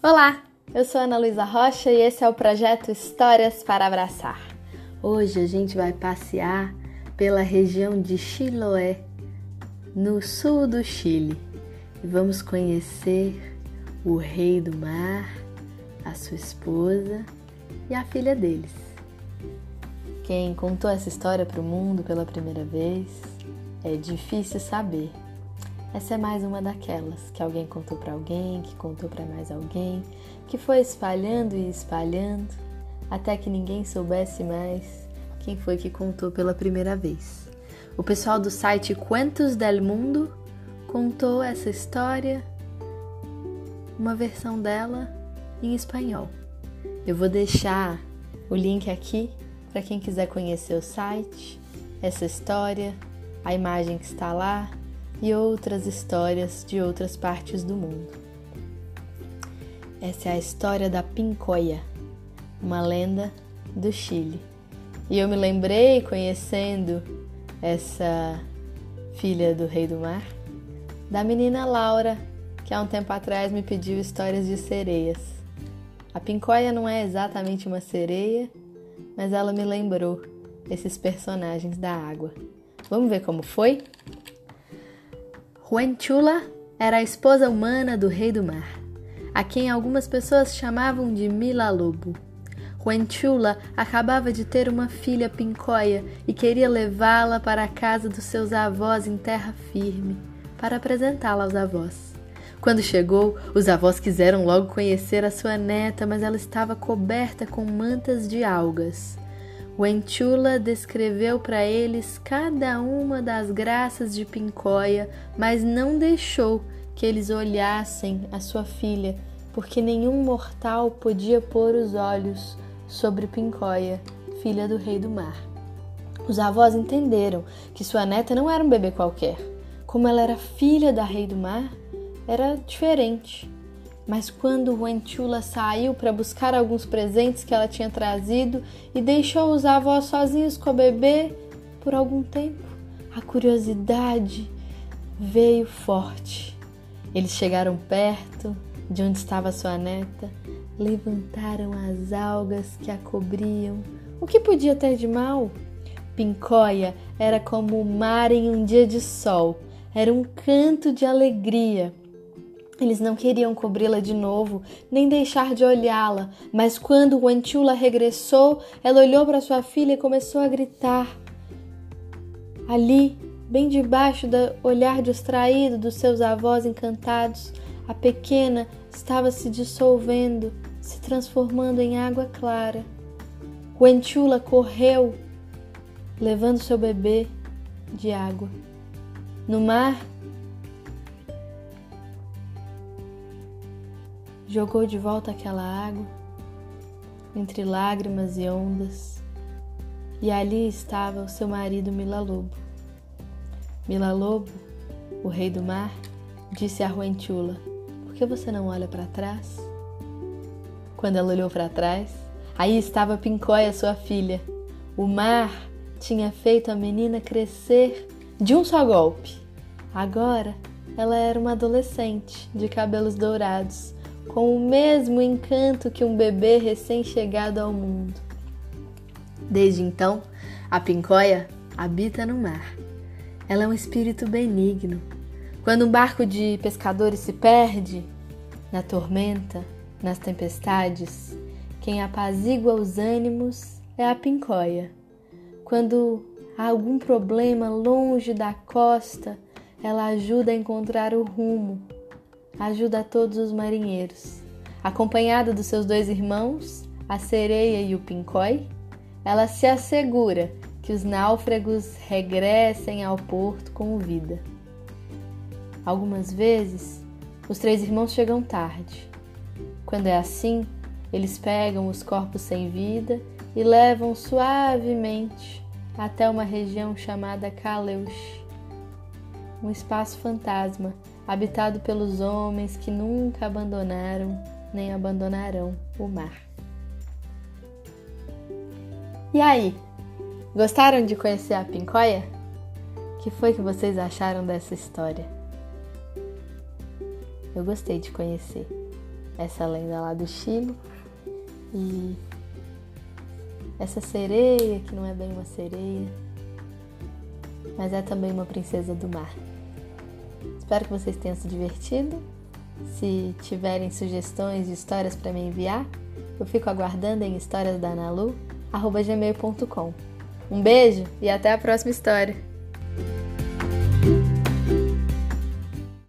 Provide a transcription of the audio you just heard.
Olá, eu sou Ana Luísa Rocha e esse é o projeto Histórias para Abraçar. Hoje a gente vai passear pela região de Chiloé, no sul do Chile, e vamos conhecer o rei do mar, a sua esposa e a filha deles. Quem contou essa história para o mundo pela primeira vez é difícil saber. Essa é mais uma daquelas que alguém contou para alguém, que contou para mais alguém, que foi espalhando e espalhando até que ninguém soubesse mais quem foi que contou pela primeira vez. O pessoal do site Cuentos del Mundo contou essa história, uma versão dela em espanhol. Eu vou deixar o link aqui para quem quiser conhecer o site, essa história, a imagem que está lá e outras histórias de outras partes do mundo. Essa é a história da Pincoia, uma lenda do Chile. E eu me lembrei, conhecendo essa filha do Rei do Mar, da menina Laura, que há um tempo atrás me pediu histórias de sereias. A Pincoia não é exatamente uma sereia, mas ela me lembrou esses personagens da água. Vamos ver como foi? Huenchula era a esposa humana do rei do mar, a quem algumas pessoas chamavam de Mila Lobo. Huenchula acabava de ter uma filha pincoia e queria levá-la para a casa dos seus avós em terra firme, para apresentá-la aos avós. Quando chegou, os avós quiseram logo conhecer a sua neta, mas ela estava coberta com mantas de algas. Wenchula descreveu para eles cada uma das graças de Pincóia, mas não deixou que eles olhassem a sua filha, porque nenhum mortal podia pôr os olhos sobre Pincóia, filha do rei do mar. Os avós entenderam que sua neta não era um bebê qualquer. Como ela era filha da rei do mar, era diferente. Mas quando Wenchula saiu para buscar alguns presentes que ela tinha trazido e deixou os avós sozinhos com o bebê por algum tempo, a curiosidade veio forte. Eles chegaram perto de onde estava sua neta, levantaram as algas que a cobriam. O que podia ter de mal? Pincóia era como o mar em um dia de sol, era um canto de alegria. Eles não queriam cobri-la de novo, nem deixar de olhá-la, mas quando Wantula regressou, ela olhou para sua filha e começou a gritar. Ali, bem debaixo do olhar distraído dos seus avós encantados, a pequena estava se dissolvendo, se transformando em água clara. Wantula correu, levando seu bebê de água. No mar, jogou de volta aquela água, entre lágrimas e ondas, e ali estava o seu marido Mila Lobo. Mila Lobo, o rei do mar, disse a Ruentula: Por que você não olha para trás? Quando ela olhou para trás, aí estava Pincóia, sua filha. O mar tinha feito a menina crescer de um só golpe. Agora ela era uma adolescente de cabelos dourados com o mesmo encanto que um bebê recém-chegado ao mundo. Desde então, a pincóia habita no mar. Ela é um espírito benigno. Quando um barco de pescadores se perde na tormenta, nas tempestades, quem apazigua os ânimos é a pincóia. Quando há algum problema longe da costa, ela ajuda a encontrar o rumo ajuda a todos os marinheiros. Acompanhada dos seus dois irmãos, a sereia e o pincói, ela se assegura que os náufragos regressem ao porto com vida. Algumas vezes, os três irmãos chegam tarde. Quando é assim, eles pegam os corpos sem vida e levam suavemente até uma região chamada Kaleush, um espaço fantasma habitado pelos homens que nunca abandonaram nem abandonarão o mar. E aí, gostaram de conhecer a Pincóia? O que foi que vocês acharam dessa história? Eu gostei de conhecer. essa lenda lá do Chile. E essa sereia, que não é bem uma sereia, mas é também uma princesa do mar. Espero que vocês tenham se divertido. Se tiverem sugestões de histórias para me enviar, eu fico aguardando em historiasdanalu.gmail.com. Um beijo e até a próxima história!